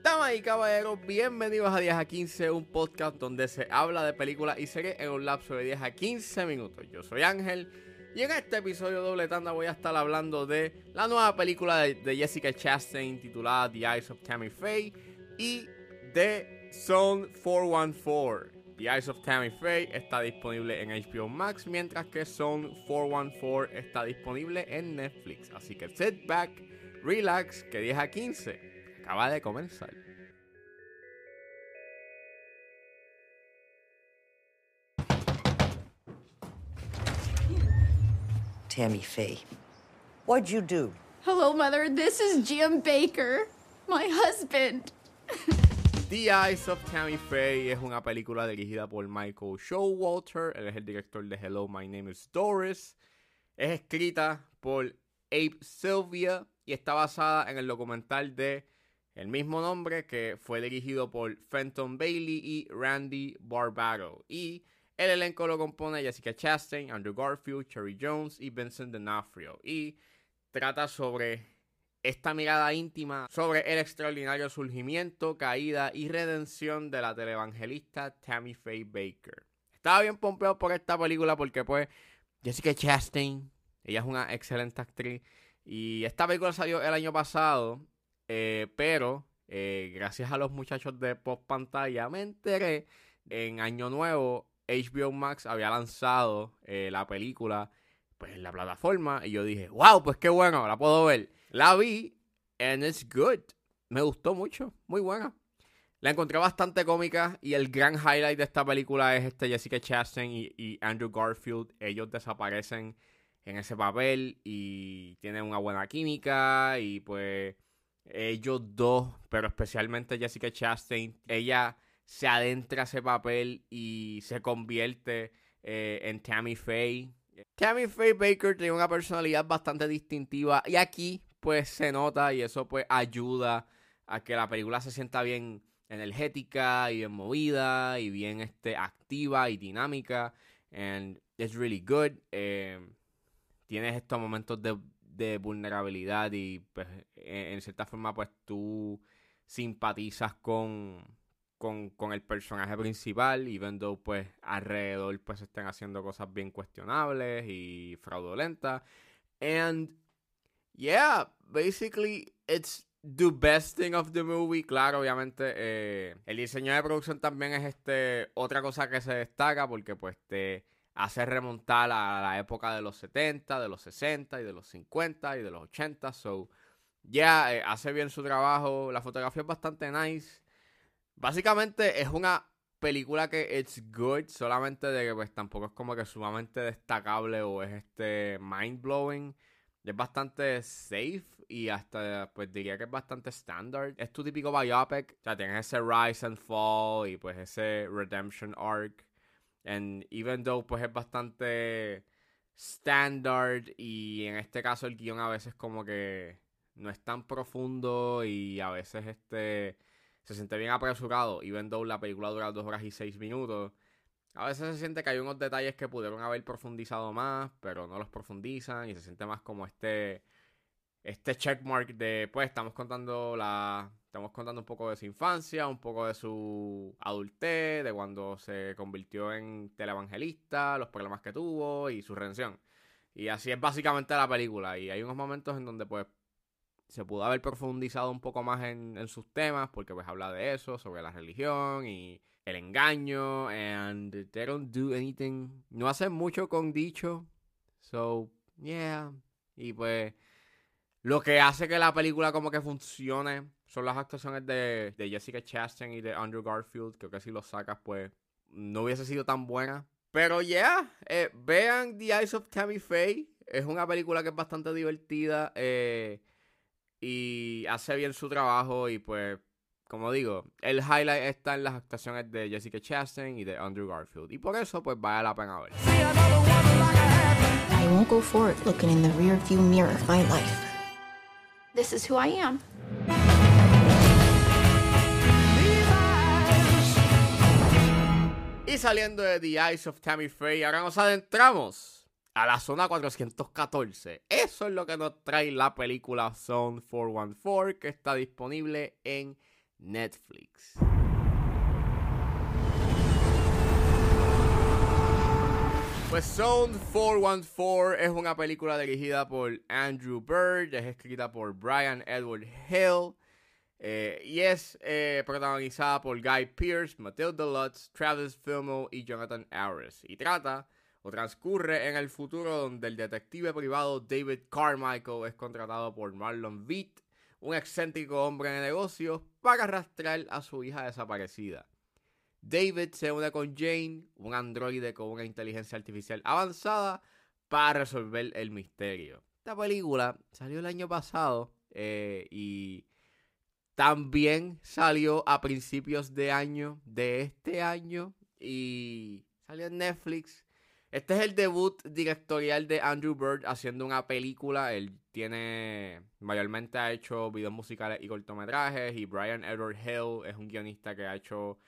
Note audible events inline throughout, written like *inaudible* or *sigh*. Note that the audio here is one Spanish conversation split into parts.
Damas y caballeros, bienvenidos a 10 a 15, un podcast donde se habla de películas y series en un lapso de 10 a 15 minutos. Yo soy Ángel y en este episodio doble tanda voy a estar hablando de la nueva película de, de Jessica Chastain titulada The Eyes of Tammy Faye y de Zone 414. The Eyes of Tammy Faye está disponible en HBO Max, mientras que Zone 414 está disponible en Netflix. Así que sit back, relax, que 10 a 15 acaba de comenzar. Tammy Faye. What'd you do? Hello, Mother. This is Jim Baker, my husband. *laughs* The Eyes of Tammy Faye es una película dirigida por Michael Showalter. Él es el director de Hello, My Name is Doris. Es escrita por Abe Sylvia y está basada en el documental de el mismo nombre que fue dirigido por Fenton Bailey y Randy Barbaro. Y el elenco lo compone Jessica Chastain, Andrew Garfield, Cherry Jones y Vincent D'Onofrio. Y trata sobre esta mirada íntima sobre el extraordinario surgimiento, caída y redención de la televangelista Tammy Faye Baker. Estaba bien pompeado por esta película porque pues Jessica Chastain, ella es una excelente actriz y esta película salió el año pasado, eh, pero eh, gracias a los muchachos de post pantalla me enteré en Año Nuevo HBO Max había lanzado eh, la película pues en la plataforma y yo dije, wow, pues qué bueno, la puedo ver. La vi and it's good. Me gustó mucho, muy buena. La encontré bastante cómica y el gran highlight de esta película es este Jessica Chastain y, Andrew Garfield. Ellos desaparecen en ese papel y tienen una buena química y pues ellos dos, pero especialmente Jessica Chastain, ella se adentra a ese papel y se convierte eh, en Tammy Faye. Tammy Faye Baker tiene una personalidad bastante distintiva y aquí pues se nota y eso pues ayuda a que la película se sienta bien energética y bien movida y bien este, activa y dinámica. And it's really good. Eh, tienes estos momentos de, vulnerabilidad y pues, en, en, cierta forma pues tú simpatizas con, con, con, el personaje principal, even though pues alrededor pues estén haciendo cosas bien cuestionables y fraudulentas. And yeah, basically it's the best thing of the movie. Claro, obviamente eh, el diseño de producción también es este otra cosa que se destaca porque pues te hace remontar a la época de los 70, de los 60 y de los 50 y de los 80. So, ya yeah, eh, hace bien su trabajo. La fotografía es bastante nice. Básicamente es una película que it's good, solamente de que pues tampoco es como que sumamente destacable o es este mind blowing. Es bastante safe y hasta pues diría que es bastante standard. Es tu típico biopic, o sea, tienes ese rise and fall y pues ese redemption arc. And even though pues es bastante standard y en este caso el guion a veces como que no es tan profundo y a veces este se siente bien apresurado, even though la película dura 2 horas y 6 minutos. A veces se siente que hay unos detalles que pudieron haber profundizado más, pero no los profundizan y se siente más como este este checkmark de pues estamos contando la estamos contando un poco de su infancia, un poco de su adultez, de cuando se convirtió en televangelista, los problemas que tuvo y su redención. Y así es básicamente la película y hay unos momentos en donde pues se pudo haber profundizado un poco más en, sus temas, porque pues habla de eso, sobre la religión y el engaño, and they don't do anything, no hacen mucho con dicho, so, yeah, y pues lo que hace que la película como que funcione son las actuaciones de, de Jessica Chastain y de Andrew Garfield, creo que si los sacas pues no hubiese sido tan buena, pero yeah, eh, vean The Eyes of Tammy Faye, es una película que es bastante divertida, eh, y hace bien su trabajo y pues como digo, el highlight está en las actuaciones de Jessica Chastain y de Andrew Garfield y por eso pues vale la pena ver. I won't go forward looking in the rear view mirror of my life. This is who I am. Y saliendo de The Eyes of Tammy Faye, ahora nos adentramos a la zona 414. Eso es lo que nos trae la película Zone 414 que está disponible en Netflix. Pues Zone 414 es una película dirigida por Andrew Bird, es escrita por Brian Edward Hill eh, y es eh, protagonizada por Guy Pearce, Matilda Lutz, Travis Fimmel y Jonathan Harris. Y trata o transcurre en el futuro donde el detective privado David Carmichael es contratado por Marlon Vitt, un excéntrico hombre de negocios, para rastrear a su hija desaparecida. David se une con Jane, un androide con una inteligencia artificial avanzada, para resolver el misterio. Esta película salió el año pasado eh, y también salió a principios de año de este año y salió en Netflix. Este es el debut directorial de Andrew Bird haciendo una película. Él tiene, mayormente ha hecho videos musicales y cortometrajes. Y Brian Edward Hill es un guionista que ha hecho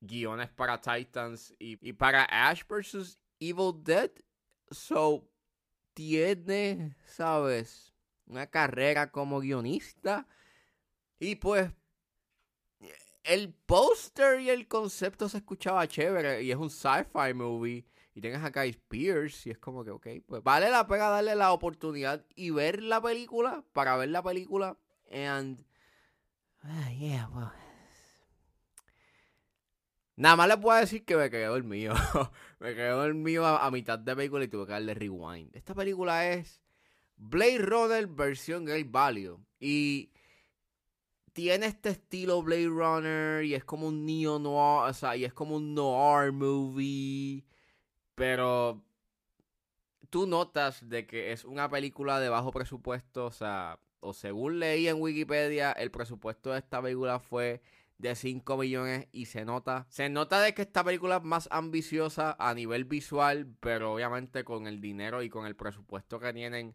guiones para Titans y, y para Ash vs. Evil Dead. So, tiene, ¿sabes? Una carrera como guionista. Y pues, el póster y el concepto se escuchaba chévere. Y es un sci-fi movie. Y tienes a Guy Pierce. Y es como que, ok, pues vale la pena darle la oportunidad y ver la película. Para ver la película. And. Uh, yeah, well. Nada más les puedo decir que me quedé dormido. *laughs* me quedé dormido a, a, mitad de película y tuve que darle rewind. Esta película es Blade Runner versión Great Value. Y tiene este estilo Blade Runner y es como un neo noir, o sea, y es como un noir movie, pero tú notas de que es una película de bajo presupuesto, o sea, o según leí en Wikipedia, el presupuesto de esta película fue de 5 millones y se nota, se nota de que esta película es más ambiciosa a nivel visual, pero obviamente con el dinero y con el presupuesto que tienen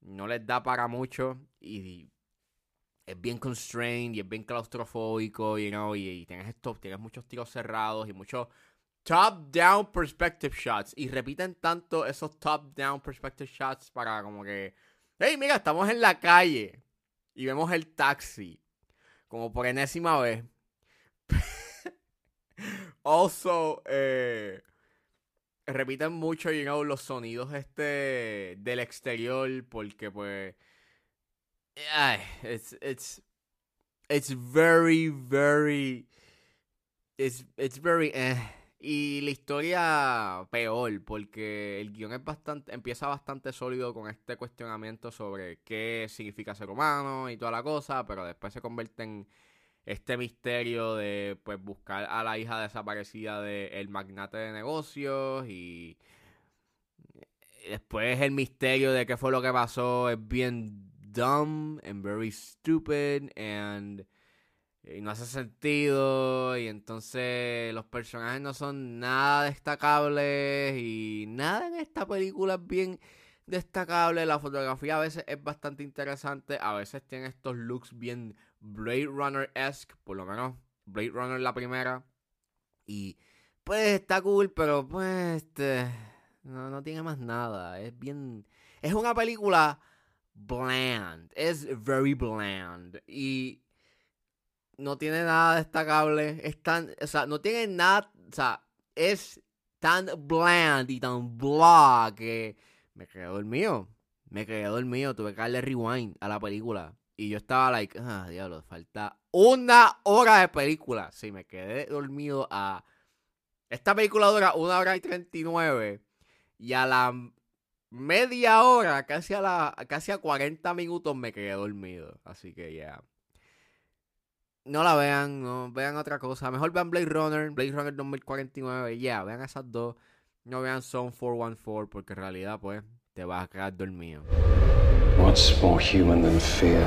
no les da para mucho y es bien constrained y es bien claustrofóbico, you know, y, y tienes esto, tienes muchos tiros cerrados y muchos top-down perspective shots. Y repiten tanto esos top-down perspective shots para como que, hey, mira, estamos en la calle y vemos el taxi, como por enésima vez. *laughs* also, eh, repiten mucho, you know, los sonidos este del exterior porque pues yeah, it's it's it's very very it's it's very eh. y la historia peor porque el guion es bastante empieza bastante sólido con este cuestionamiento sobre qué significa ser humano y toda la cosa, pero después se convierte en este misterio de pues buscar a la hija desaparecida del el magnate de negocios y después el misterio de qué fue lo que pasó es bien dumb and very stupid and y no hace sentido y entonces los personajes no son nada destacables y nada en esta película es bien destacable. La fotografía a veces es bastante interesante a veces tiene estos looks bien Blade Runner-esque por lo menos Blade Runner la primera y pues está cool pero pues este, no, no tiene más nada. Es bien es una película bland. Es very bland. Y no tiene nada destacable. Es tan. O sea, no tiene nada. O sea, es tan bland y tan blah que me quedé dormido. Me quedé dormido. Tuve que darle rewind a la película. Y yo estaba like, ah, diablo, falta una hora de película. Sí, me quedé dormido a. Esta película dura una hora y 39. Y a la media hora, casi a, la, casi a 40 minutos me quedé dormido. Así que ya. No la vean, no vean otra cosa. Mejor vean Blade Runner, Blade Runner 2049. Ya, vean esas dos. No vean Zone 414 porque en realidad, pues, te vas a quedar dormido. What's more human than fear?